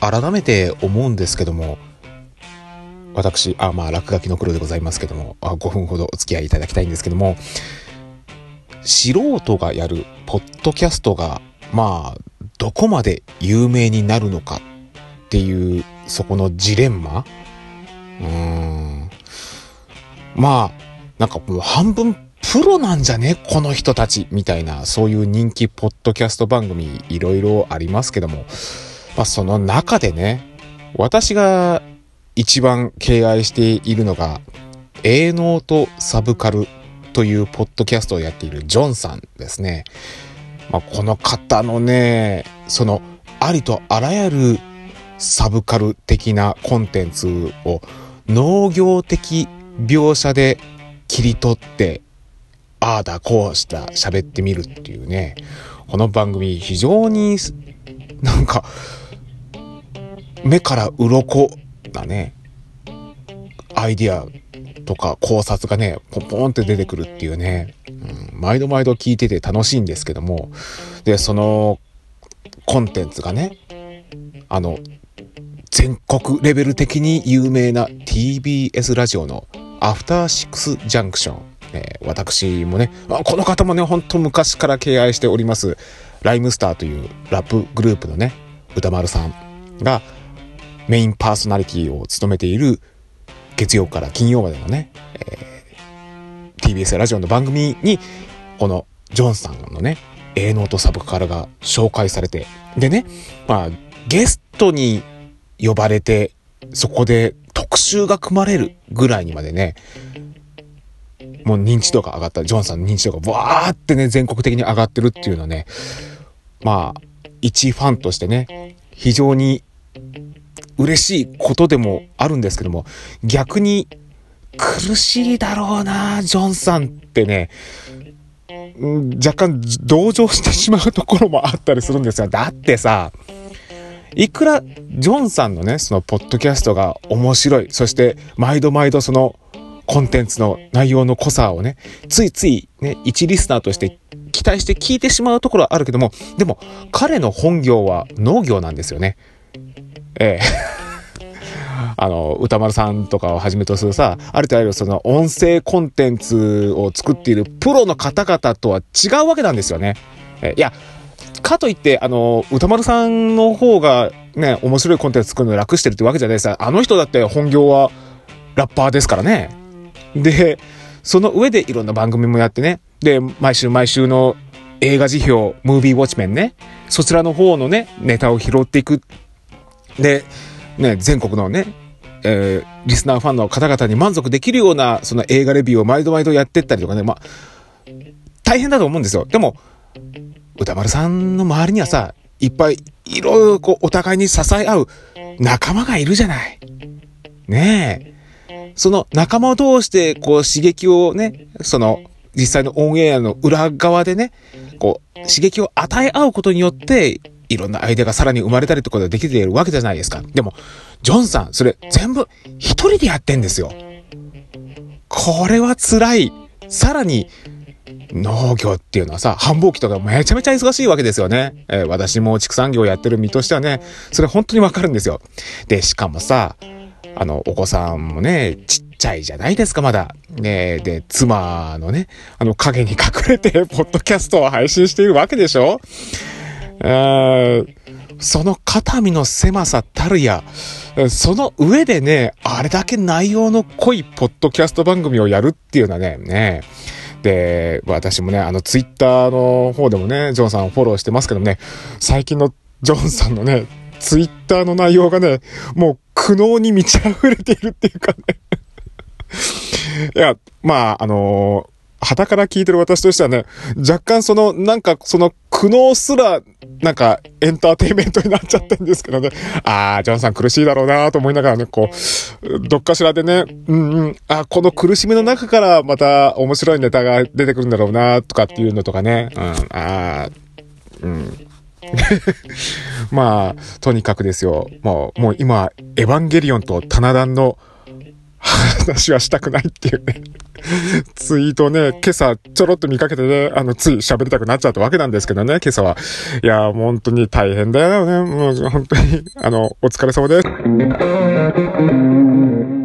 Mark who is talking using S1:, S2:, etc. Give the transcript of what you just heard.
S1: 改めて思うんですけども、私、あ、まあ、落書きの黒でございますけども、あ5分ほどお付き合いいただきたいんですけども、素人がやるポッドキャストが、まあ、どこまで有名になるのかっていう、そこのジレンマ？うーん。まあ、なんかもう半分プロなんじゃね？この人たちみたいな、そういう人気ポッドキャスト番組いろいろありますけども、まあその中でね、私が一番敬愛しているのが、営農とサブカルというポッドキャストをやっているジョンさんですね。まあ、この方のね、そのありとあらゆるサブカル的なコンテンツを農業的描写で切り取ってああだこうした喋ってみるっていうねこの番組非常になんか目から鱗なね。アイディアとか考察がねポンポンって出てくるっていうね、うん、毎度毎度聞いてて楽しいんですけども。でそのコンテンツがねあの全国レベル的に有名な TBS ラジオのアフターシックスジャンクション。えー、私もね、この方もね、ほんと昔から敬愛しております、ライムスターというラップグループのね、歌丸さんがメインパーソナリティを務めている月曜から金曜までのね、えー、TBS ラジオの番組に、このジョンさんのね、営農とサブカルが紹介されて、でね、まあ、ゲストに呼ばれて、そこで特集が組まれるぐらいにまでね、もう認知度が上がった、ジョンさんの認知度がわーってね、全国的に上がってるっていうのはね、まあ、一ファンとしてね、非常に嬉しいことでもあるんですけども、逆に苦しいだろうな、ジョンさんってね、若干同情してしまうところもあったりするんですよ。だってさ、いくらジョンさんのね、そのポッドキャストが面白い、そして毎度毎度そのコンテンツの内容の濃さをね、ついついね、一リスナーとして期待して聞いてしまうところはあるけども、でも彼の本業は農業なんですよね。ええ。あの、歌丸さんとかをはじめとするさ、あるとあるその音声コンテンツを作っているプロの方々とは違うわけなんですよね。えいや、かといって、あの、歌丸さんの方がね、面白いコンテンツ作るの楽してるってわけじゃないですあの人だって本業はラッパーですからね。で、その上でいろんな番組もやってね。で、毎週毎週の映画辞表、ムービーウォッチメンね。そちらの方のね、ネタを拾っていく。で、ね、全国のね、えー、リスナーファンの方々に満足できるような、その映画レビューを毎度毎度やってったりとかね、まあ、大変だと思うんですよ。でも、歌丸さんの周りにはさ、いっぱいいろいろこうお互いに支え合う仲間がいるじゃない。ねえ。その仲間を通してこう刺激をね、その実際のオンエアの裏側でね、こう刺激を与え合うことによって、いろんなアイデアがさらに生まれたりとかできているわけじゃないですか。でも、ジョンさん、それ全部一人でやってんですよ。これは辛い。さらに、農業っていうのはさ、繁忙期とかめちゃめちゃ忙しいわけですよね。えー、私も畜産業やってる身としてはね、それ本当にわかるんですよ。で、しかもさ、あの、お子さんもね、ちっちゃいじゃないですか、まだ。ねで、妻のね、あの影に隠れて、ポッドキャストを配信しているわけでしょその肩身の狭さたるや、その上でね、あれだけ内容の濃いポッドキャスト番組をやるっていうのはね、ね、で、私もね、あの、ツイッターの方でもね、ジョンさんをフォローしてますけどね、最近のジョンさんのね、ツイッターの内容がね、もう苦悩に満ち溢れているっていうかね。いや、まあ、あのー旗から聞いてる私としてはね、若干その、なんかその苦悩すら、なんかエンターテインメントになっちゃってんですけどね。ああ、ジョンさん苦しいだろうなと思いながらね、こう、どっかしらでね、うんうん、あこの苦しみの中からまた面白いネタが出てくるんだろうなとかっていうのとかね。うん、ああ、うん。まあ、とにかくですよ。もう、もう今、エヴァンゲリオンとタナダンの 話はしたくないっていうねツイートをね、今朝ちょろっと見かけてね、あの、つい喋りたくなっちゃったわけなんですけどね、今朝は。いや、本当に大変だよね。もう本当に、あの、お疲れ様です。